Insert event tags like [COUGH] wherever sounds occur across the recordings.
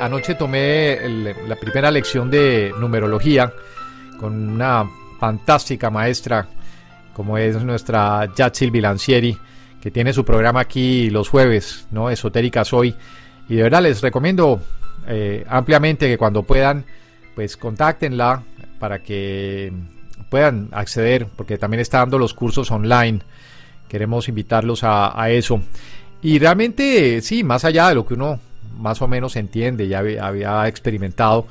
Anoche tomé la primera lección de numerología con una fantástica maestra como es nuestra Yatsil Bilancieri, que tiene su programa aquí los jueves, ¿no? Esotéricas hoy. Y de verdad les recomiendo eh, ampliamente que cuando puedan, pues contáctenla para que puedan acceder, porque también está dando los cursos online. Queremos invitarlos a eso. Y realmente, sí, más allá de lo que uno más o menos entiende, ya había, experimentado,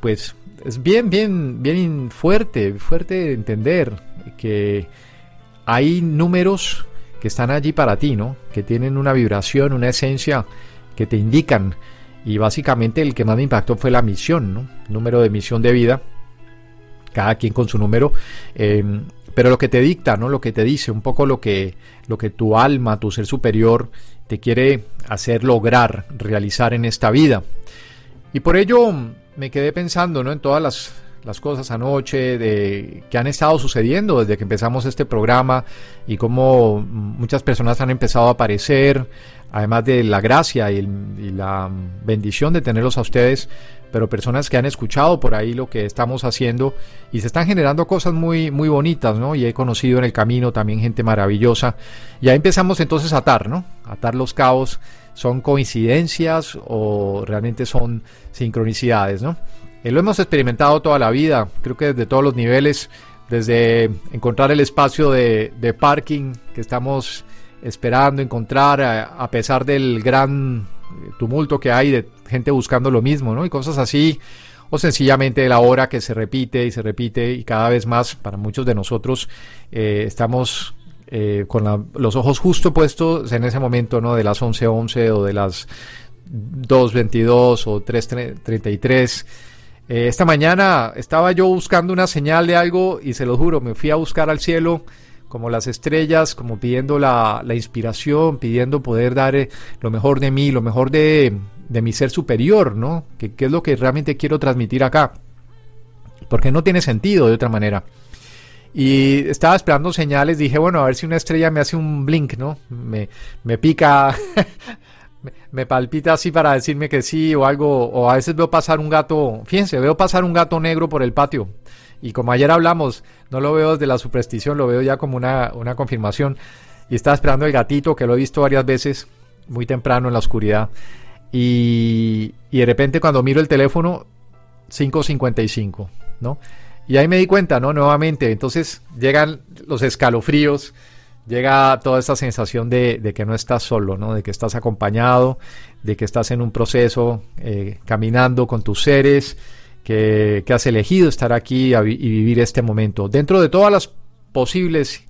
pues es bien, bien, bien fuerte, fuerte de entender que hay números que están allí para ti, ¿no? Que tienen una vibración, una esencia que te indican. Y básicamente el que más me impactó fue la misión, ¿no? Número de misión de vida. Cada quien con su número. eh, pero lo que te dicta, ¿no? Lo que te dice, un poco lo que, lo que tu alma, tu ser superior, te quiere hacer lograr, realizar en esta vida. Y por ello me quedé pensando, ¿no? En todas las, las cosas anoche de, que han estado sucediendo desde que empezamos este programa y cómo muchas personas han empezado a aparecer, además de la gracia y, la bendición de tenerlos a ustedes, pero personas que han escuchado por ahí lo que estamos haciendo y se están generando cosas muy, muy bonitas, ¿no? Y he conocido en el camino también gente maravillosa. Y ahí empezamos entonces a atar, ¿no? Atar los cabos. ¿Son coincidencias o realmente son sincronicidades, ¿no? Eh, lo hemos experimentado toda la vida, creo que desde todos los niveles, desde encontrar el espacio de, de parking que estamos esperando encontrar a, pesar del gran eh, tumulto que hay de gente buscando lo mismo, ¿no? Y cosas así, o sencillamente la hora que se repite y se repite y cada vez más para muchos de nosotros eh, estamos con la- los ojos justo puestos en ese momento, ¿no? De las 11:11 o de las 2.22 o 3.33. Eh, esta mañana estaba yo buscando una señal de algo y se lo juro, me fui a buscar al cielo como las estrellas, como pidiendo la, la inspiración, pidiendo poder dar eh, lo mejor de mí, lo mejor de, de mi ser superior, ¿no? Que, es lo que realmente quiero transmitir acá. Porque no tiene sentido de otra manera. Y estaba esperando señales, dije, bueno, a ver si una estrella me hace un blink, ¿no? Me, me pica, me, palpita así para decirme que sí o algo, o a veces veo pasar un gato, fíjense, veo pasar un gato negro por el patio. Y como ayer hablamos, no lo veo desde la superstición, lo veo ya como una, una confirmación. Y estaba esperando el gatito, que lo he visto varias veces, muy temprano en la oscuridad. Y, y de repente cuando miro el teléfono, 5.55, ¿no? Y ahí me di cuenta, ¿no? Nuevamente, entonces llegan los escalofríos, llega toda esta sensación de, que no estás solo, ¿no? De que estás acompañado, de que estás en un proceso, eh, caminando con tus seres, que, que has elegido estar aquí y vivir este momento. Dentro de todas las posibles,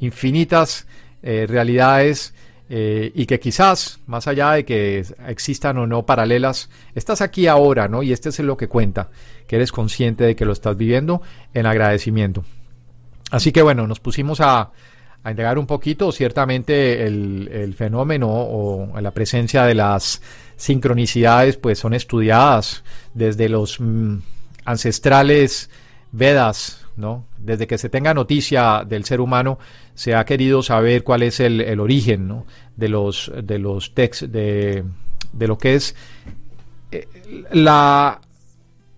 infinitas eh, realidades eh, y que quizás, más allá de que existan o no paralelas, estás aquí ahora, ¿no? Y este es lo que cuenta, que eres consciente de que lo estás viviendo en agradecimiento. Así que bueno, nos pusimos a, a indagar un poquito, ciertamente el, el fenómeno o la presencia de las sincronicidades pues son estudiadas desde los mm, ancestrales Vedas, ¿no? Desde que se tenga noticia del ser humano, se ha querido saber cuál es el, el origen, ¿no? De los, de los textos, de, de lo que es eh, la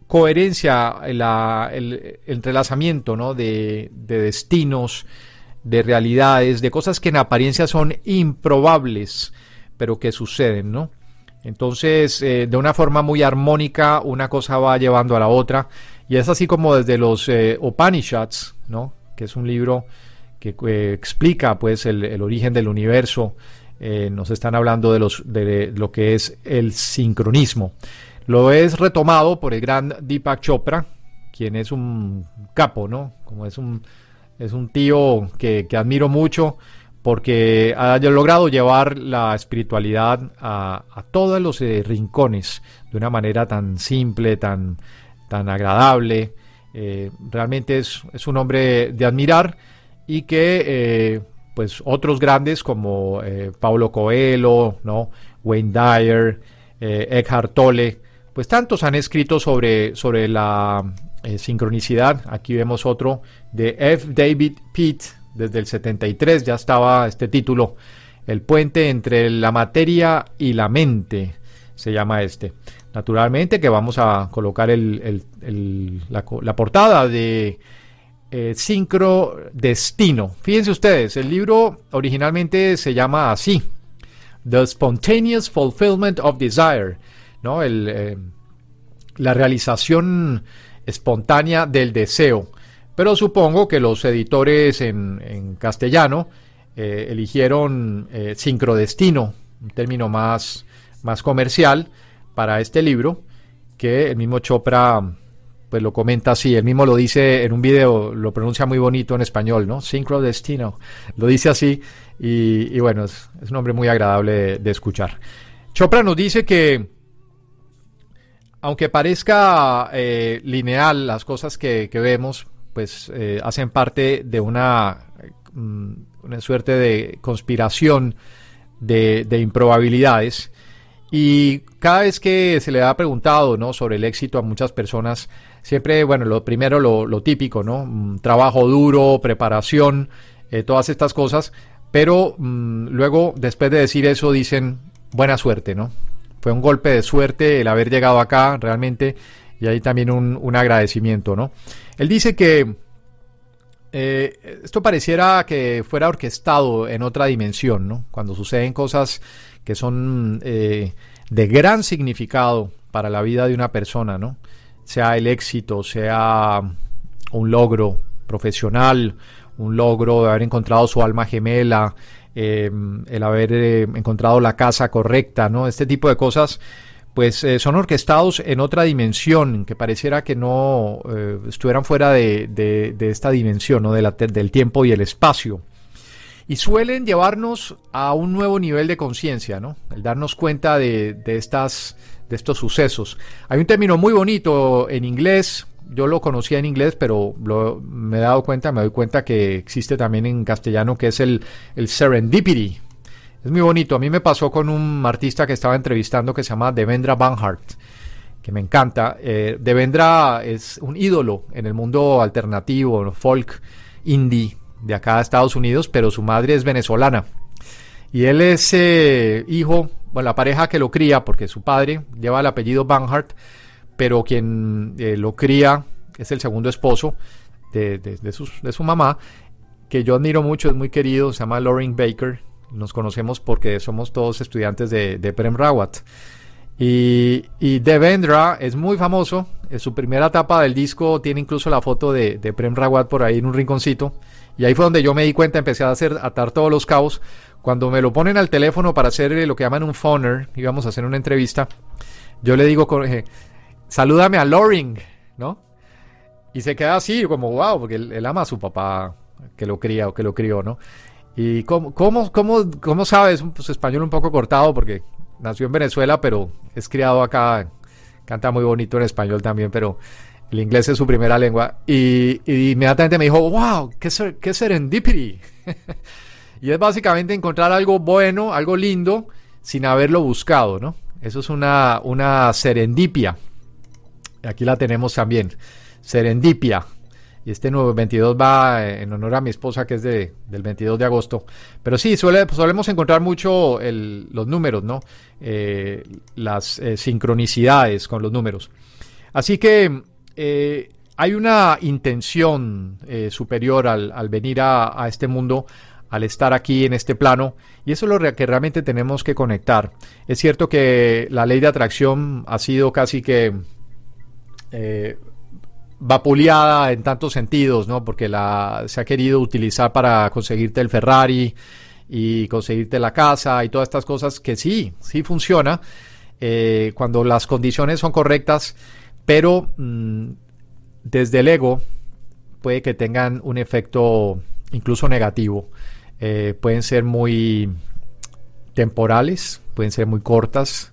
coherencia, la- el, el entrelazamiento, ¿no? De, de destinos, de realidades, de cosas que en apariencia son improbables, pero que suceden, ¿no? Entonces, eh, de una forma muy armónica, una cosa va llevando a la otra. Y es así como desde los eh, Upanishads, ¿no? que es un libro que eh, explica pues, el, origen del universo, nos están hablando de, los, de lo que es el sincronismo. Lo es retomado por el gran Deepak Chopra, quien es un capo, ¿no? Como es un, es un tío que, que admiro mucho porque ha logrado llevar la espiritualidad a, todos los eh, rincones de una manera tan simple, tan, tan agradable. Eh, realmente es, un hombre de admirar y que eh, pues otros grandes como Paulo Coelho, ¿no? Wayne Dyer, Eckhart Tolle, pues tantos han escrito sobre, sobre la sincronicidad. Aquí vemos otro de F. David Pitt, desde el 73 ya estaba este título, El puente entre la materia y la mente, se llama este. Naturalmente que vamos a colocar la, portada de eh, Sincro Destino. Fíjense ustedes, el libro originalmente se llama así, The Spontaneous Fulfillment of Desire, ¿no? Eh, la realización espontánea del deseo. Pero supongo que los editores en, castellano eh, eligieron eh, sincrodestino, un término más, más comercial para este libro, que el mismo Chopra pues lo comenta así, él mismo lo dice en un video, lo pronuncia muy bonito en español, ¿no? Sincrodestino, lo dice así y, bueno, es, un nombre muy agradable de, escuchar. Chopra nos dice que aunque parezca eh, lineal las cosas que, que vemos, pues eh, hacen parte de una, mm, suerte de conspiración de, improbabilidades. Y cada vez que se le ha preguntado ¿no? sobre el éxito a muchas personas, siempre, bueno, lo primero, lo, típico, ¿no? Mm, trabajo duro, preparación, eh, todas estas cosas, pero mm, luego, después de decir eso, dicen buena suerte, ¿no? Fue un golpe de suerte el haber llegado acá, realmente, y hay también un, un agradecimiento, ¿no? Él dice que eh, esto pareciera que fuera orquestado en otra dimensión, ¿no? Cuando suceden cosas que son eh, de gran significado para la vida de una persona, ¿no? Sea el éxito, sea un logro profesional, un logro de haber encontrado su alma gemela, eh, el haber encontrado la casa correcta, ¿no? Este tipo de cosas pues eh, son orquestados en otra dimensión, que pareciera que no eh, estuvieran fuera de, esta dimensión, ¿no? del tiempo y el espacio. Y suelen llevarnos a un nuevo nivel de conciencia, ¿no? El darnos cuenta de, estas, de estos sucesos. Hay un término muy bonito en inglés, yo lo conocía en inglés, pero me he dado cuenta, me doy cuenta que existe también en castellano, que es el, el serendipity, es muy bonito. A mí me pasó con un artista que estaba entrevistando que se llama Devendra Banhart, que me encanta. Eh, Devendra es un ídolo en el mundo alternativo, folk, indie de acá de Estados Unidos, pero su madre es venezolana. Y él es eh, hijo, bueno, la pareja que lo cría, porque su padre lleva el apellido Banhart, pero quien eh, lo cría es el segundo esposo de, de, su mamá, que yo admiro mucho, es muy querido, se llama Lauren Baker, nos conocemos porque somos todos estudiantes de, Prem Rawat. Y, y, Devendra es muy famoso. En su primera etapa del disco tiene incluso la foto de, Prem Rawat por ahí en un rinconcito. Y ahí fue donde yo me di cuenta, empecé a hacer, atar todos los cabos. Cuando me lo ponen al teléfono para hacer lo que llaman un phoner, íbamos a hacer una entrevista, yo le digo, salúdame a Loring, ¿no? Y se queda así, como wow, porque él, ama a su papá que lo cría o que lo crió, ¿no? ¿Y cómo, cómo, cómo, cómo sabes? Pues español un poco cortado porque nació en Venezuela, pero es criado acá. Canta muy bonito en español también, pero el inglés es su primera lengua. Y, inmediatamente me dijo, wow, qué, qué serendipity. [LAUGHS] y es básicamente encontrar algo bueno, algo lindo, sin haberlo buscado, ¿no? Eso es una, una serendipia. Aquí la tenemos también. Serendipia. Y este nuevo 22 va eh, en honor a mi esposa, que es de, del 22 de agosto. Pero sí, suele, solemos encontrar mucho los números, ¿no? Eh, las eh, sincronicidades con los números. Así que hay una intención superior al, venir a, este mundo, al estar aquí en este plano, y eso es lo que realmente tenemos que conectar. Es cierto que la ley de atracción ha sido casi que eh, vapuleada en tantos sentidos, ¿no? Porque la, se ha querido utilizar para conseguirte el Ferrari y conseguirte la casa y todas estas cosas que sí, sí funciona eh, cuando las condiciones son correctas, pero mm, desde el ego puede que tengan un efecto incluso negativo. Eh, pueden ser muy temporales, pueden ser muy cortas.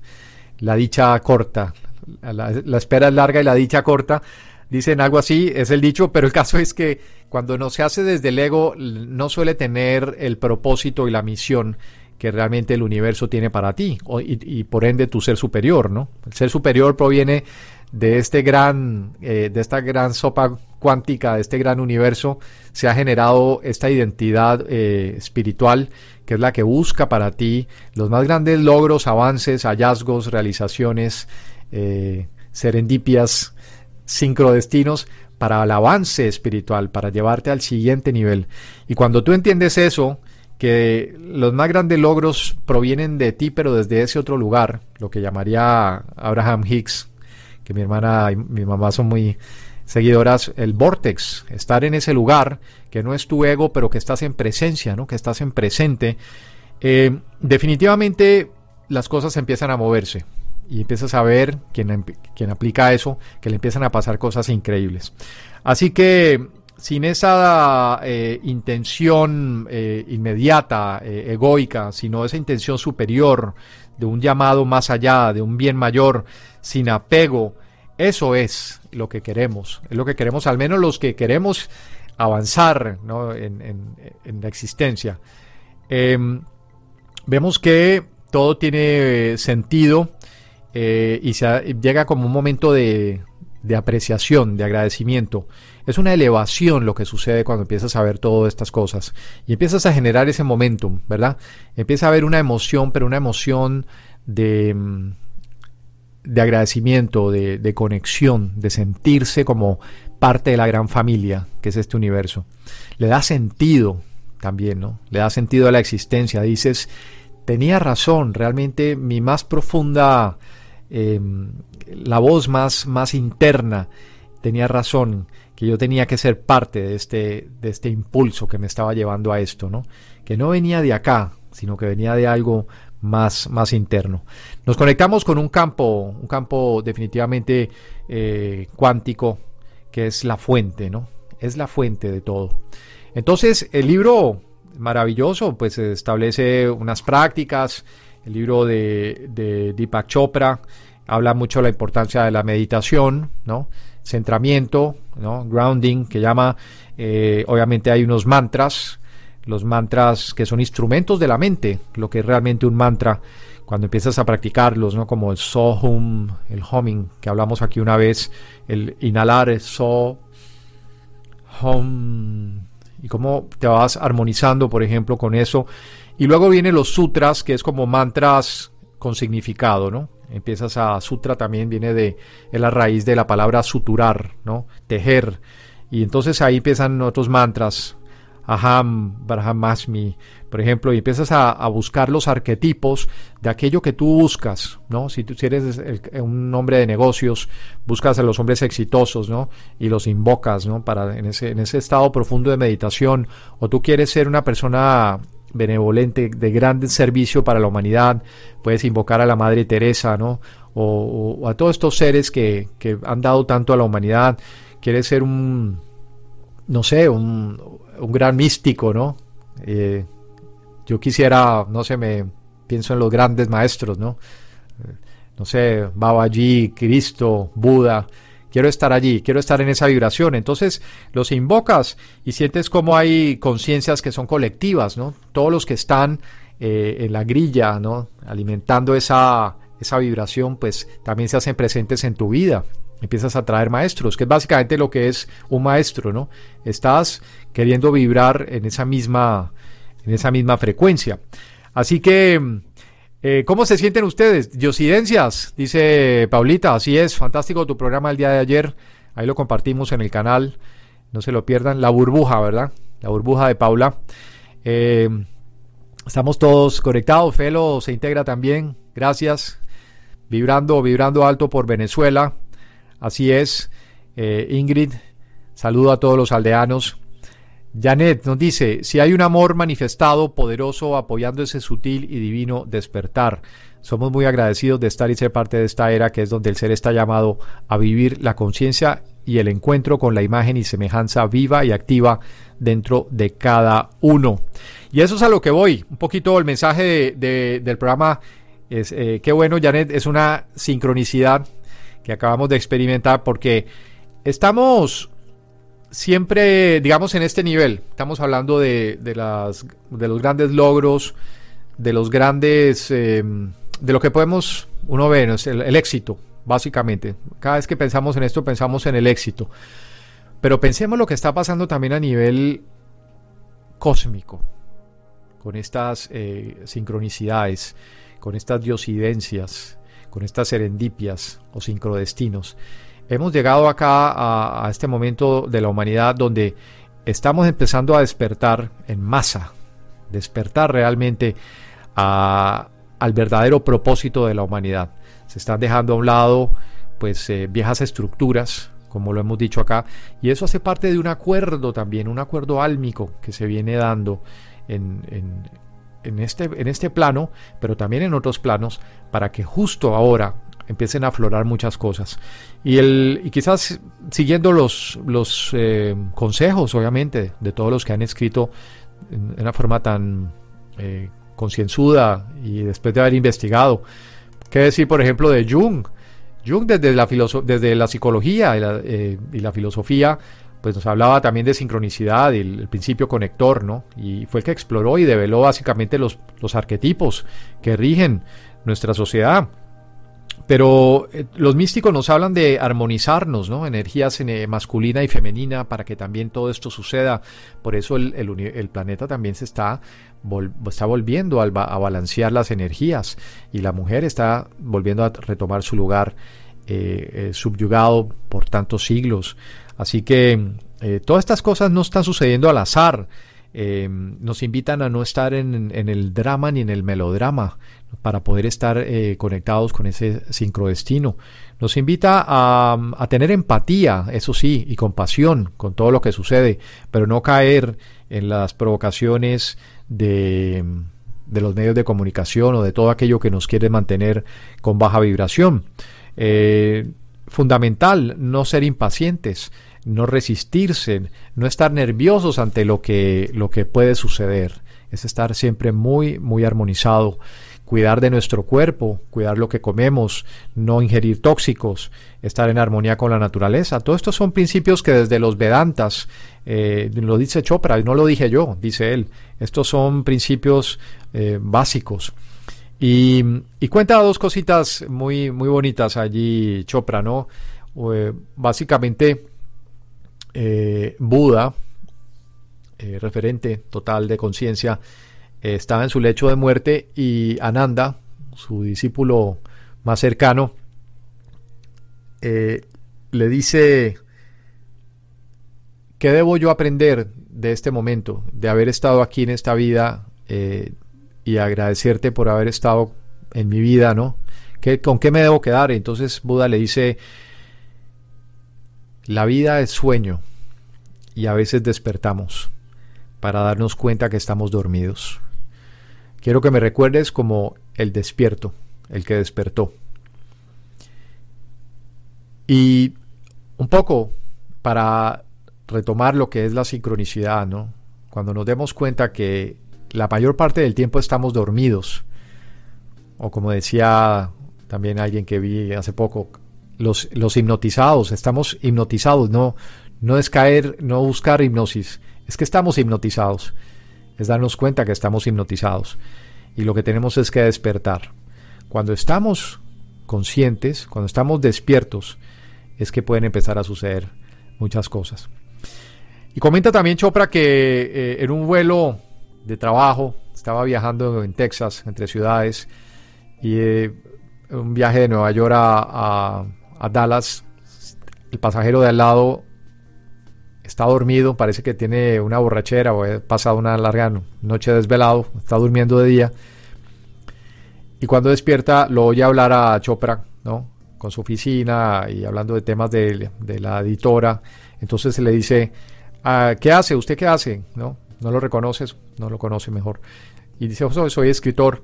La dicha corta, la, espera es larga y la dicha corta. Dicen algo así, es el dicho, pero el caso es que cuando no se hace desde el ego no suele tener el propósito y la misión que realmente el universo tiene para ti y, por ende tu ser superior, ¿no? El ser superior proviene de este gran, eh, de esta gran sopa cuántica, de este gran universo, se ha generado esta identidad eh, espiritual que es la que busca para ti los más grandes logros, avances, hallazgos, realizaciones, eh, serendipias, sincrodestinos para el avance espiritual, para llevarte al siguiente nivel. Y cuando tú entiendes eso, que los más grandes logros provienen de ti, pero desde ese otro lugar, lo que llamaría Abraham Hicks, que mi hermana y mi mamá son muy seguidoras, el vortex, estar en ese lugar, que no es tu ego, pero que estás en presencia, ¿no? que estás en presente, eh, definitivamente las cosas empiezan a moverse y empiezas a ver quien, quien aplica eso, que le empiezan a pasar cosas increíbles. Así que sin esa eh, intención eh, inmediata, egoica, sino esa intención superior de un llamado más allá, de un bien mayor, sin apego. Eso es lo que queremos, es lo que queremos, al menos los que queremos avanzar en, la existencia. Em, vemos que todo tiene sentido eh, y se llega como un momento de, de apreciación, de agradecimiento. Es una elevación lo que sucede cuando empiezas a ver todas estas cosas y empiezas a generar ese momentum, ¿verdad? Empieza a haber una emoción, pero una emoción de, mm, de agradecimiento, de, conexión, de sentirse como parte de la gran familia que es este universo. Le da sentido también, ¿no? Le da sentido a la existencia. Dices, tenía razón, realmente mi más profunda, em, la voz más, más interna, tenía razón, que yo tenía que ser parte de este, de este impulso que me estaba llevando a esto, ¿no? Que no venía de acá, sino que venía de algo más, más interno. Nos conectamos con un campo, un campo definitivamente eh, cuántico, que es la fuente, ¿no? Es la fuente de todo. Entonces, el libro maravilloso, pues establece unas prácticas. El libro de, de Deepak Chopra habla mucho de la importancia de la meditación, ¿no? Centramiento, ¿no? Grounding, que llama, eh, obviamente hay unos mantras los mantras que son instrumentos de la mente, lo que es realmente un mantra, cuando empiezas a practicarlos, ¿no? Como el sohum, el humming, que hablamos aquí una vez, el inhalar, el so, hum, y cómo te vas armonizando, por ejemplo, con eso. Y luego vienen los sutras, que es como mantras con significado, ¿no? Empiezas a sutra también viene de la raíz de la palabra suturar, ¿no? Tejer. Y entonces ahí empiezan otros mantras, Aham, Brahmasmi, por ejemplo, y empiezas a, buscar los arquetipos de aquello que tú buscas, ¿no? Si tú eres un hombre de negocios, buscas a los hombres exitosos, ¿no? Y los invocas, ¿no? Para en ese, en ese estado profundo de meditación, o tú quieres ser una persona benevolente, de gran servicio para la humanidad, puedes invocar a la Madre Teresa, ¿no? O, a todos estos seres que, que han dado tanto a la humanidad, quieres ser un, no sé, un, un gran místico, ¿no? Eh, yo quisiera, no sé, me pienso en los grandes maestros, ¿no? Eh, no sé, Babaji, Cristo, Buda. Quiero estar allí, quiero estar en esa vibración. Entonces los invocas y sientes como hay conciencias que son colectivas, ¿no? Todos los que están eh, en la grilla, ¿no? Alimentando esa, esa vibración, pues también se hacen presentes en tu vida empiezas a traer maestros, que es básicamente lo que es un maestro, ¿no? Estás queriendo vibrar en esa misma, en esa misma frecuencia. Así que, eh, ¿cómo se sienten ustedes? Diosidencias, dice Paulita, así es, fantástico tu programa el día de ayer. Ahí lo compartimos en el canal. No se lo pierdan. La burbuja, ¿verdad? La burbuja de Paula. Eh, estamos todos conectados. Felo se integra también. Gracias. Vibrando, vibrando alto por Venezuela. Así es. Eh, Ingrid, saludo a todos los aldeanos. Janet nos dice, si hay un amor manifestado, poderoso, apoyando ese sutil y divino despertar. Somos muy agradecidos de estar y ser parte de esta era que es donde el ser está llamado a vivir la conciencia y el encuentro con la imagen y semejanza viva y activa dentro de cada uno. Y eso es a lo que voy. Un poquito el mensaje del programa es, eh, qué bueno, Janet, es una sincronicidad que acabamos de experimentar porque estamos siempre, digamos, en este nivel. Estamos hablando de, las, de los grandes logros, de los grandes, em, de lo que podemos, uno ve, el, el éxito, básicamente. Cada vez que pensamos en esto, pensamos en el éxito. Pero pensemos lo que está pasando también a nivel cósmico, con estas eh, sincronicidades, con estas diosidencias, con estas serendipias o sincrodestinos hemos llegado acá a, este momento de la humanidad donde estamos empezando a despertar en masa, despertar realmente al verdadero propósito de la humanidad. Se están dejando a un lado pues eh, viejas estructuras, como lo hemos dicho acá, y eso hace parte de un acuerdo también, un acuerdo álmico que se viene dando en, este, en este plano, pero también en otros planos, para que justo ahora empiecen a aflorar muchas cosas. Y, el, y quizás siguiendo los, los eh, consejos, obviamente, de todos los que han escrito en, una forma tan eh, concienzuda y después de haber investigado. ¿Qué decir, por ejemplo, de Jung? Jung desde la, desde la psicología y la, eh, y la, filosofía, pues nos hablaba también de sincronicidad y el, principio conector, ¿no? Y fue el que exploró y develó básicamente los, los arquetipos que rigen nuestra sociedad. Pero eh, los místicos nos hablan de armonizarnos, ¿no? Energías eh, masculina y femenina para que también todo esto suceda. Por eso el, el, planeta también se está, está volviendo a, balancear las energías y la mujer está volviendo a retomar su lugar eh, subyugado por tantos siglos. Así que todas estas cosas no están sucediendo al azar. Nos invitan a no estar en, el drama ni en el melodrama para poder estar eh, conectados con ese sincrodestino. Nos invita a, tener empatía, eso sí, y compasión con todo lo que sucede, pero no caer en las provocaciones de, los medios de comunicación o de todo aquello que nos quiere mantener con baja vibración. Eh, fundamental no ser impacientes, no resistirse, no estar nerviosos ante lo que, lo que puede suceder. Es estar siempre muy, muy armonizado cuidar de nuestro cuerpo, cuidar lo que comemos, no ingerir tóxicos, estar en armonía con la naturaleza. Todos estos son principios que desde los Vedantas, eh, lo dice Chopra, no lo dije yo, dice él, estos son principios eh, básicos. Y, cuenta dos cositas muy, muy bonitas allí Chopra, ¿no? Eh, básicamente, Buda, referente total de conciencia, estaba en su lecho de muerte y Ananda, su discípulo más cercano, eh, le dice, ¿qué debo yo aprender de este momento, de haber estado aquí en esta vida eh, y agradecerte por haber estado en mi vida, ¿no? ¿Qué, ¿Con qué me debo quedar? Entonces Buda le dice, la vida es sueño y a veces despertamos para darnos cuenta que estamos dormidos. Quiero que me recuerdes como el despierto, el que despertó. Y un poco para retomar lo que es la sincronicidad, ¿no? Cuando nos demos cuenta que la mayor parte del tiempo estamos dormidos, o como decía también alguien que vi hace poco, los, los hipnotizados, estamos hipnotizados, no, no es caer, no buscar hipnosis, es que estamos hipnotizados es darnos cuenta que estamos hipnotizados y lo que tenemos es que despertar. Cuando estamos conscientes, cuando estamos despiertos, es que pueden empezar a suceder muchas cosas. Y comenta también Chopra que eh, en un vuelo de trabajo, estaba viajando en Texas, entre ciudades, y eh, un viaje de Nueva York a, a Dallas, el pasajero de al lado está dormido, parece que tiene una borrachera o ha pasado una larga noche desvelado, está durmiendo de día. Y cuando despierta lo oye hablar a Chopra, ¿no? Con su oficina y hablando de temas de, la editora. Entonces se le dice, ah, ¿qué hace? ¿Usted qué hace? ¿No? ¿No lo reconoces? No lo conoce mejor. Y dice, oh, soy escritor.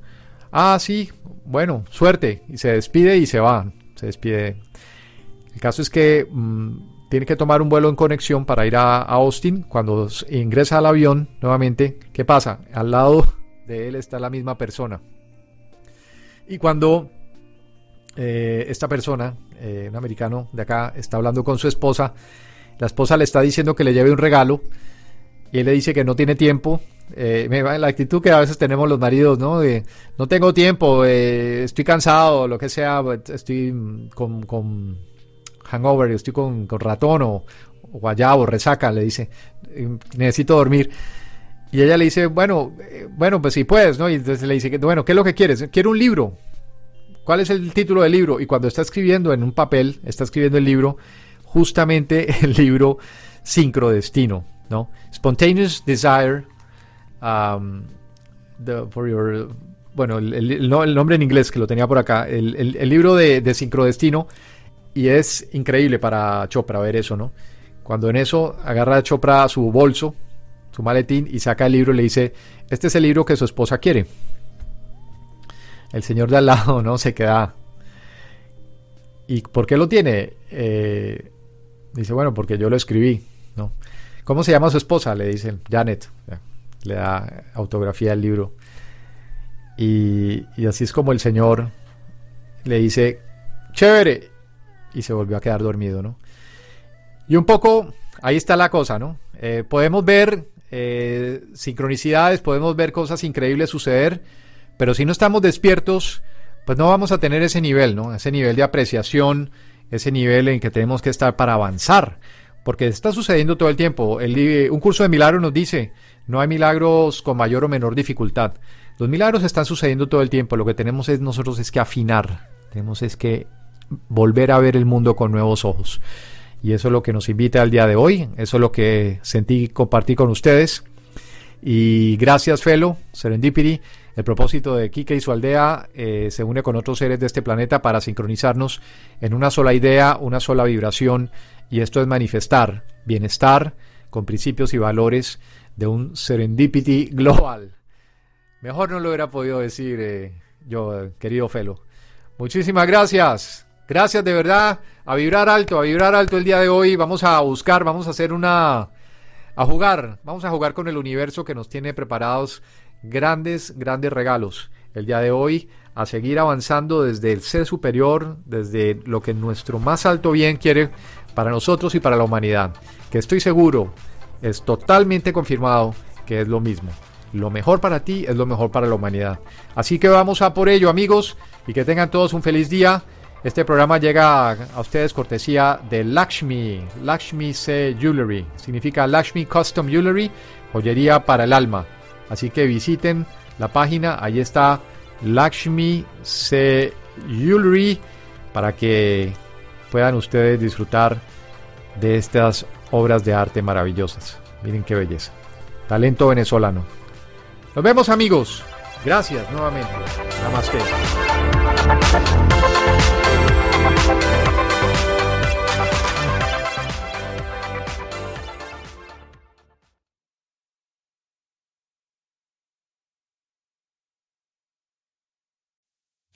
Ah, sí, bueno, suerte. Y se despide y se va. Se despide. El caso es que mm, tiene que tomar un vuelo en conexión para ir a, Austin. Cuando ingresa al avión, nuevamente, ¿qué pasa? Al lado de él está la misma persona. Y cuando eh, esta persona, eh, un americano de acá, está hablando con su esposa, la esposa le está diciendo que le lleve un regalo y él le dice que no tiene tiempo eh, la actitud que a veces tenemos los maridos, ¿no? De, no tengo tiempo, eh, estoy cansado, lo que sea, estoy con, con hangover, estoy con, ratón o, guayabo, resaca, le dice, necesito dormir. Y ella le dice, bueno, eh, bueno, pues si puedes, ¿no? Y entonces le dice, bueno, ¿qué es lo que quieres? Quiero un libro. ¿Cuál es el título del libro? Y cuando está escribiendo en un papel, está escribiendo el libro, justamente el libro Sincrodestino, ¿no? Spontaneous Desire Um, bueno, el, nombre en inglés que lo tenía por acá, el, libro de, de, Sincrodestino, y es increíble para Chopra ver eso, ¿no? Cuando en eso agarra a Chopra su bolso, su maletín, y saca el libro y le dice, este es el libro que su esposa quiere. El señor de al lado, ¿no? Se queda... ¿Y por qué lo tiene? Eh, dice, bueno, porque yo lo escribí, ¿no? ¿Cómo se llama su esposa? Le dicen, Janet le da autografía al libro. Y, así es como el Señor le dice, chévere, y se volvió a quedar dormido, ¿no? Y un poco, ahí está la cosa, ¿no? Eh, podemos ver eh, sincronicidades, podemos ver cosas increíbles suceder, pero si no estamos despiertos, pues no vamos a tener ese nivel, ¿no? Ese nivel de apreciación, ese nivel en que tenemos que estar para avanzar, porque está sucediendo todo el tiempo. El, un curso de milagros nos dice, no hay milagros con mayor o menor dificultad. Los milagros están sucediendo todo el tiempo. Lo que tenemos es nosotros es que afinar. Tenemos es que volver a ver el mundo con nuevos ojos. Y eso es lo que nos invita al día de hoy. Eso es lo que sentí compartir con ustedes. Y gracias, Felo, Serendipity. El propósito de Kike y su aldea eh, se une con otros seres de este planeta para sincronizarnos en una sola idea, una sola vibración. Y esto es manifestar bienestar con principios y valores de un serendipity global. Mejor no lo hubiera podido decir eh, yo, querido Felo. Muchísimas gracias. Gracias de verdad. A vibrar alto, a vibrar alto el día de hoy. Vamos a buscar, vamos a hacer una... a jugar. Vamos a jugar con el universo que nos tiene preparados grandes, grandes regalos. El día de hoy a seguir avanzando desde el ser superior, desde lo que nuestro más alto bien quiere para nosotros y para la humanidad. Que estoy seguro es totalmente confirmado que es lo mismo. Lo mejor para ti es lo mejor para la humanidad. Así que vamos a por ello, amigos, y que tengan todos un feliz día. Este programa llega a, ustedes cortesía de Lakshmi, Lakshmi C Jewelry. Significa Lakshmi Custom Jewelry, joyería para el alma. Así que visiten la página, ahí está Lakshmi C Jewelry para que puedan ustedes disfrutar de estas obras de arte maravillosas. Miren qué belleza. Talento venezolano. Nos vemos amigos. Gracias nuevamente. Namaste.